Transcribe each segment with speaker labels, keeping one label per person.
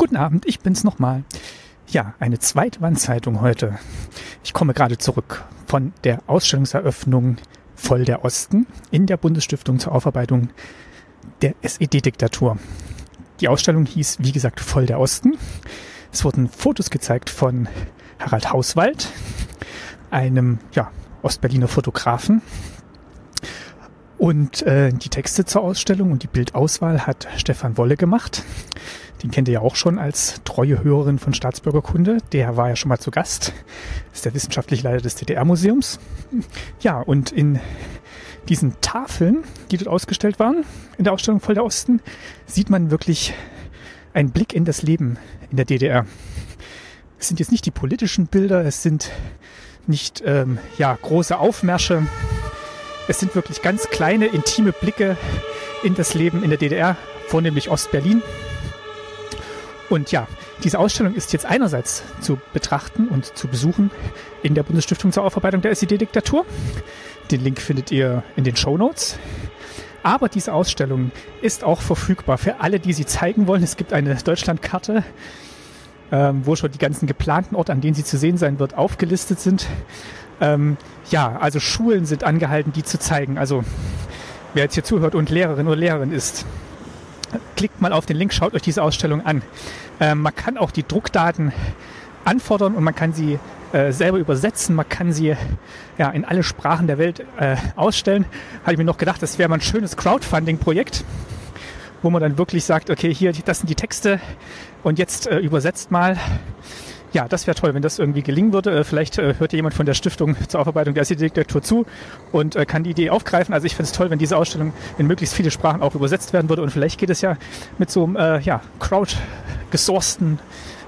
Speaker 1: Guten Abend, ich bin's nochmal. Ja, eine zweite Wandzeitung heute. Ich komme gerade zurück von der Ausstellungseröffnung Voll der Osten in der Bundesstiftung zur Aufarbeitung der SED-Diktatur. Die Ausstellung hieß, wie gesagt, Voll der Osten. Es wurden Fotos gezeigt von Harald Hauswald, einem ja, Ostberliner Fotografen. Und äh, die Texte zur Ausstellung und die Bildauswahl hat Stefan Wolle gemacht. Den kennt ihr ja auch schon als treue Hörerin von Staatsbürgerkunde. Der war ja schon mal zu Gast. Ist der wissenschaftliche Leiter des DDR-Museums. Ja, und in diesen Tafeln, die dort ausgestellt waren, in der Ausstellung Voll der Osten, sieht man wirklich einen Blick in das Leben in der DDR. Es sind jetzt nicht die politischen Bilder, es sind nicht ähm, ja, große Aufmärsche. Es sind wirklich ganz kleine, intime Blicke in das Leben in der DDR, vornehmlich Ostberlin. Und ja, diese Ausstellung ist jetzt einerseits zu betrachten und zu besuchen in der Bundesstiftung zur Aufarbeitung der SED-Diktatur. Den Link findet ihr in den Show Notes. Aber diese Ausstellung ist auch verfügbar für alle, die sie zeigen wollen. Es gibt eine Deutschlandkarte, ähm, wo schon die ganzen geplanten Orte, an denen sie zu sehen sein wird, aufgelistet sind. Ähm, ja, also Schulen sind angehalten, die zu zeigen. Also wer jetzt hier zuhört und Lehrerin oder Lehrerin ist, klickt mal auf den Link, schaut euch diese Ausstellung an. Ähm, man kann auch die Druckdaten anfordern und man kann sie äh, selber übersetzen, man kann sie ja, in alle Sprachen der Welt äh, ausstellen. Habe ich mir noch gedacht, das wäre mal ein schönes Crowdfunding-Projekt, wo man dann wirklich sagt, okay, hier, das sind die Texte und jetzt äh, übersetzt mal ja, das wäre toll, wenn das irgendwie gelingen würde. Äh, vielleicht äh, hört jemand von der Stiftung zur Aufarbeitung der SED-Diktatur zu und äh, kann die Idee aufgreifen. Also ich finde es toll, wenn diese Ausstellung in möglichst viele Sprachen auch übersetzt werden würde und vielleicht geht es ja mit so einem äh, ja, crowd-gesourcten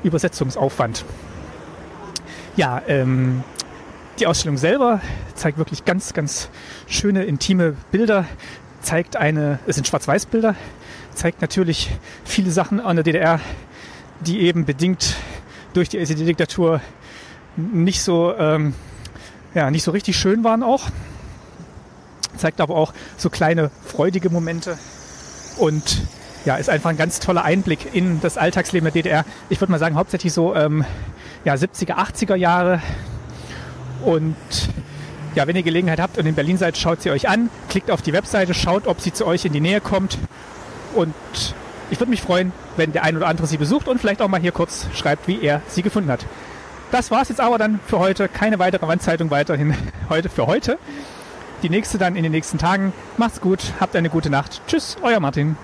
Speaker 1: Übersetzungsaufwand. Ja, ähm, die Ausstellung selber zeigt wirklich ganz, ganz schöne, intime Bilder, zeigt eine, es sind Schwarz-Weiß-Bilder, zeigt natürlich viele Sachen an der DDR, die eben bedingt durch die SED-Diktatur nicht so, ähm, ja, nicht so richtig schön waren auch. Zeigt aber auch so kleine freudige Momente und ja, ist einfach ein ganz toller Einblick in das Alltagsleben der DDR. Ich würde mal sagen, hauptsächlich so ähm, ja, 70er, 80er Jahre. Und ja, wenn ihr Gelegenheit habt und in Berlin seid, schaut sie euch an, klickt auf die Webseite, schaut, ob sie zu euch in die Nähe kommt. Und ich würde mich freuen, wenn der ein oder andere sie besucht und vielleicht auch mal hier kurz schreibt, wie er sie gefunden hat. Das war es jetzt aber dann für heute. Keine weitere Wandzeitung weiterhin heute für heute. Die nächste dann in den nächsten Tagen. Macht's gut, habt eine gute Nacht. Tschüss, euer Martin.